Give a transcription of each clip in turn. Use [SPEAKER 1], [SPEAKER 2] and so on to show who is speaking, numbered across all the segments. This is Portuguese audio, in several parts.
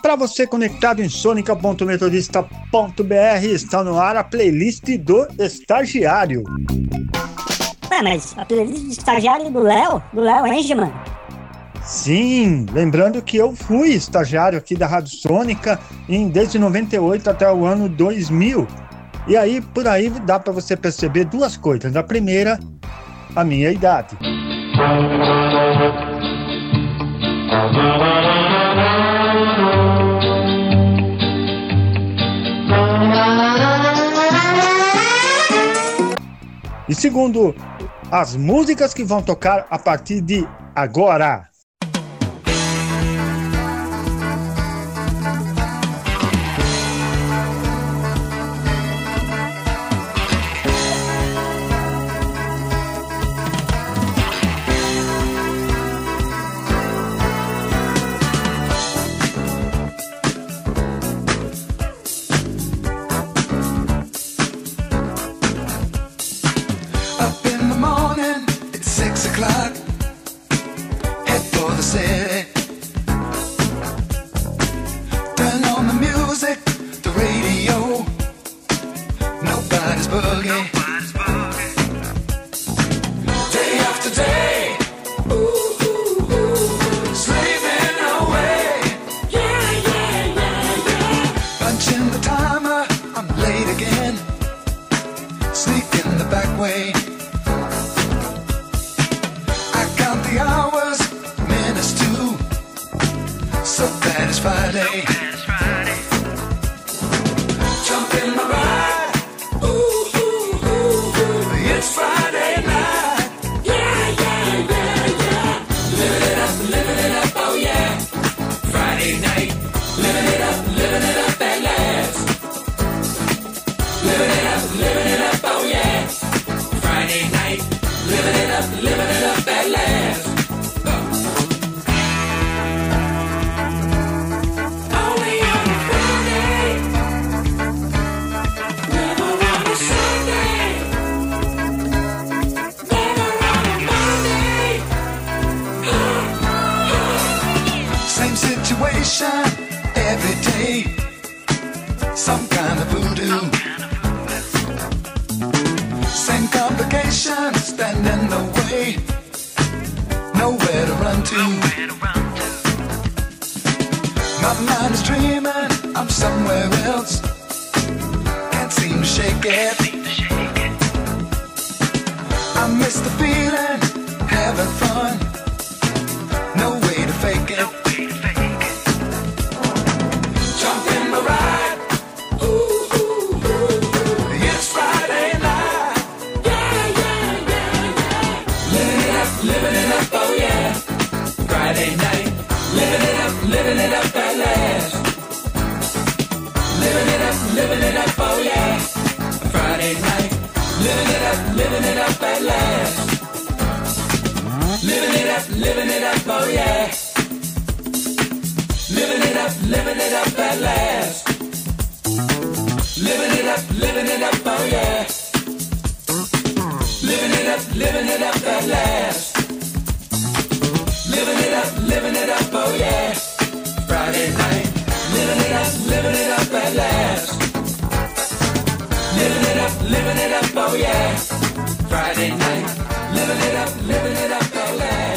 [SPEAKER 1] Para você conectado em sonica.metodista.br, está no ar a playlist do Estagiário.
[SPEAKER 2] Ué, mas a playlist do Estagiário do Léo? Do Léo Engeman?
[SPEAKER 1] Sim, lembrando que eu fui estagiário aqui da Rádio Sônica em, desde 98 até o ano 2000. E aí, por aí, dá para você perceber duas coisas. A primeira, a minha idade. E segundo, as músicas que vão tocar a partir de agora.
[SPEAKER 3] Sneak in the back way. I count the hours, minutes too, so that is Friday. situation every day. Some kind of voodoo. Same complications stand in the way. Nowhere to run to. My mind is dreaming, I'm somewhere else. Can't seem to shake it. I miss the feeling.
[SPEAKER 4] it up, living it up at last. Living it up, living it up, oh yeah. Living it up, living it up at last. Living it up, living it up, oh yeah. Living it up, living it up at last. Living it up, living it up, oh yeah. Friday night. Living it up, living it up at last living it up, living it up, oh yeah. Friday night, living it up, living it up, oh yeah.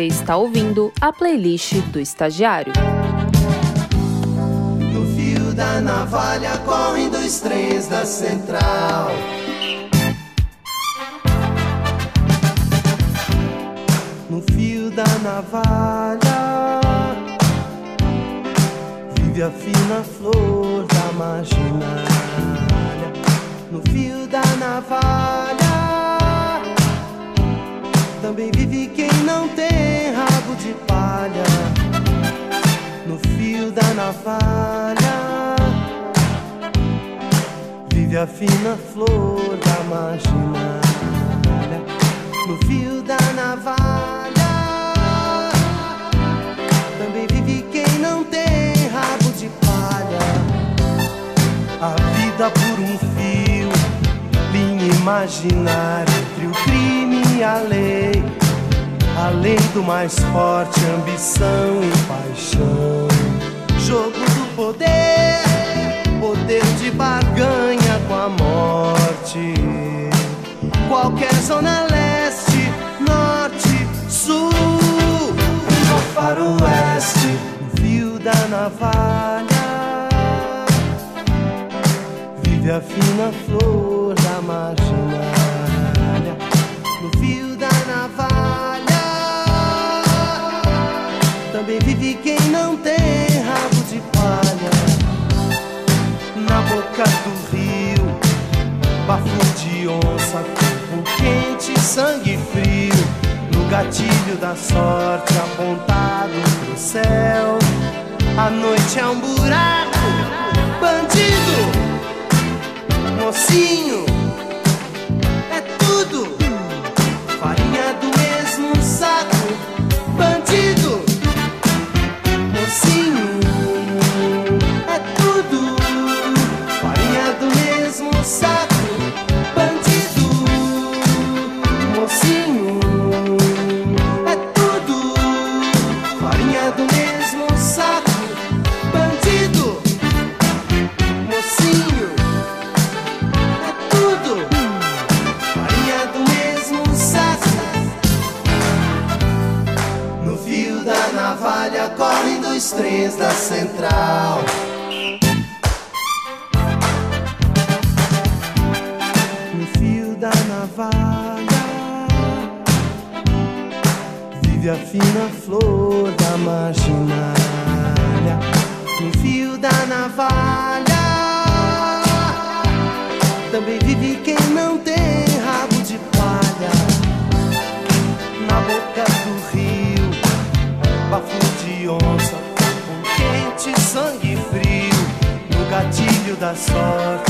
[SPEAKER 5] Você está ouvindo a playlist do estagiário.
[SPEAKER 6] No fio da navalha correm dois trens da central. No fio da navalha vive a fina flor da marginalha. No fio da navalha também vive quem não tem rabo de palha no fio da navalha. Vive a fina flor da marginalha no fio da navalha. Também vive quem não tem rabo de palha. A vida por um fio, linha imaginária entre o crime e a lei Além do mais forte, ambição e paixão. Jogo do poder, poder de barganha com a morte. Qualquer zona leste, norte, sul, faroeste, fio da navalha. Vive a fina flor vive quem não tem rabo de palha. Na boca do rio, bafo de onça, corpo quente, sangue frio. No gatilho da sorte apontado pro céu. A noite é um buraco, bandido, mocinho, gatilho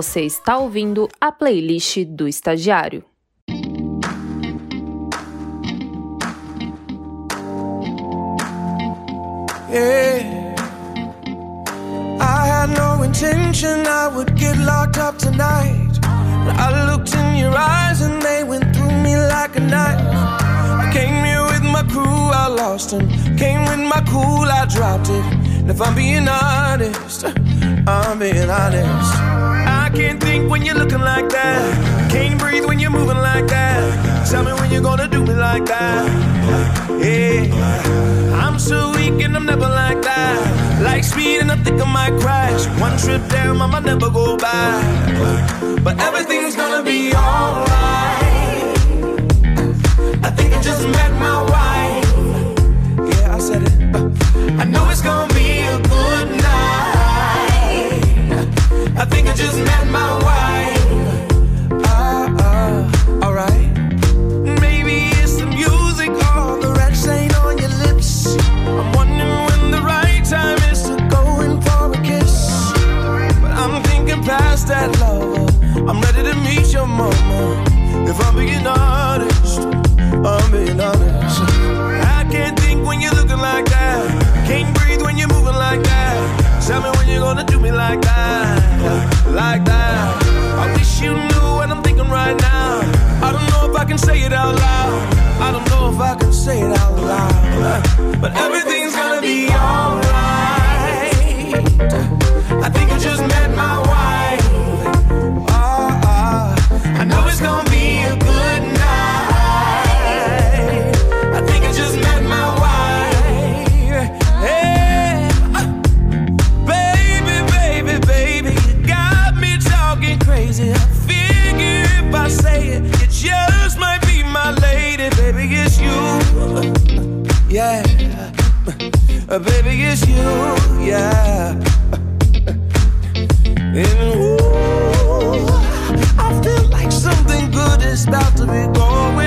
[SPEAKER 5] Você está ouvindo a playlist do estagiário.
[SPEAKER 7] Yeah. I had no intention I would get locked up tonight. I looked in your eyes and they went through me like a knife. I came here with my crew, I lost them. Came with my cool, I dropped it. And if I'm being honest, I'm being honest. Can't think when you're looking like that. Can't breathe when you're moving like that. Tell me when you're gonna do me like that. Yeah, I'm so weak and I'm never like that. Like speed and I think I might crash. One trip down, I might never go back. But everything's gonna be alright. I think I just met my wife. Yeah, I said it. I know it's gonna be a that lover. I'm ready to meet your mama. If I'm being honest, But Go. going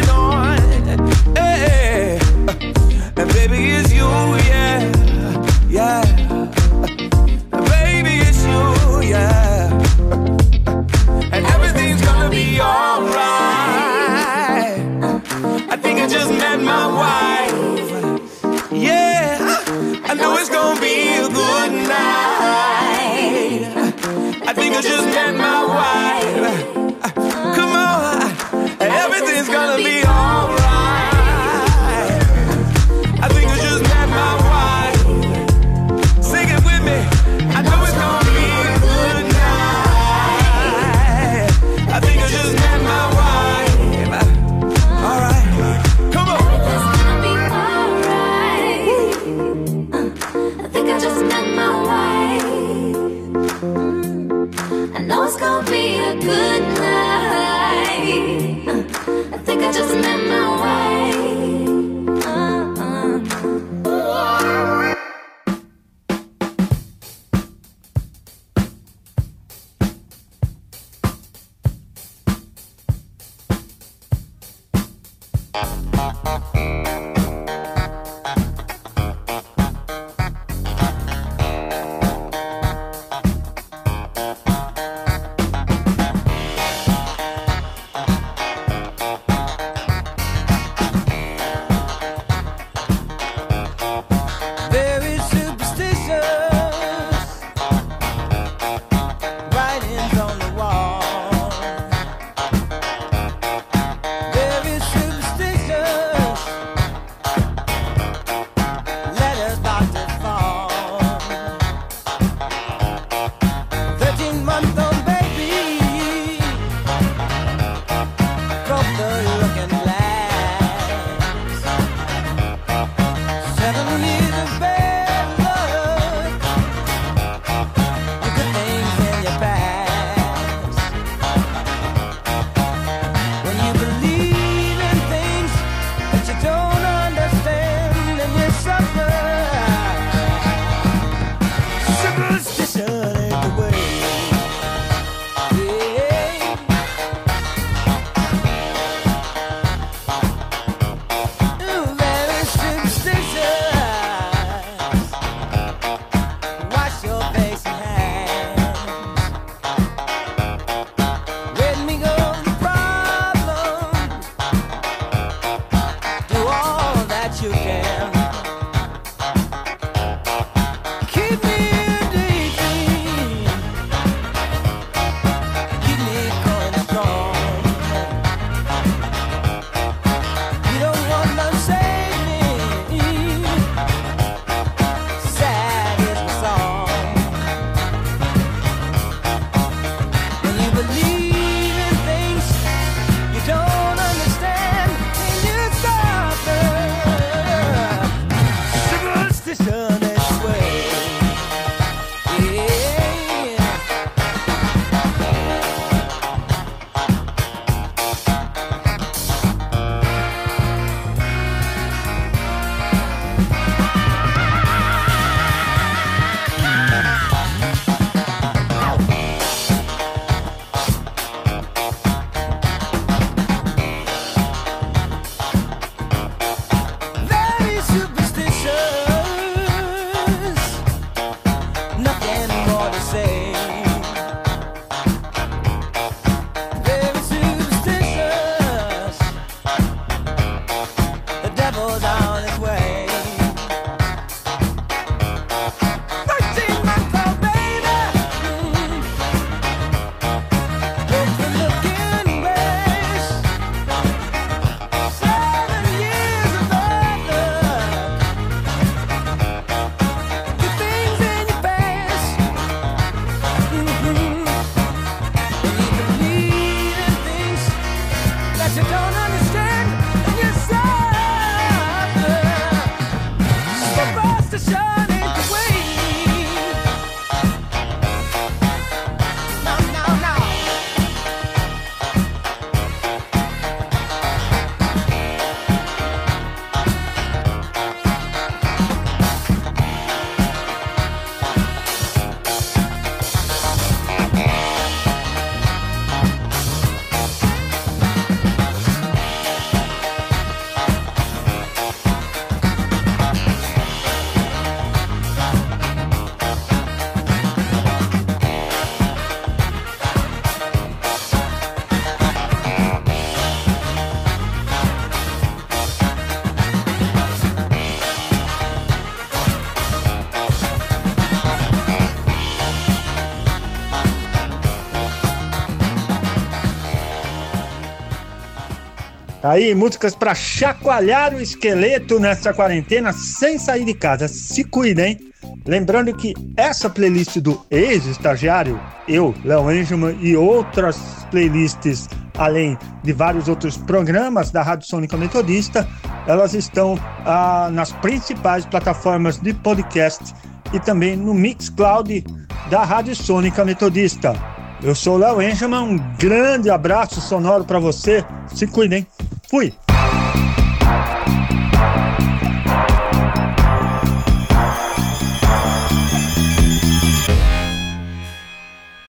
[SPEAKER 1] Aí, músicas para chacoalhar o esqueleto nessa quarentena sem sair de casa. Se cuidem. Lembrando que essa playlist do ex-estagiário, eu, Léo Engelman e outras playlists, além de vários outros programas da Rádio Sônica Metodista, elas estão ah, nas principais plataformas de podcast e também no Mixcloud da Rádio Sônica Metodista. Eu sou o Léo Engelman, um grande abraço sonoro para você. Se cuidem. Fui.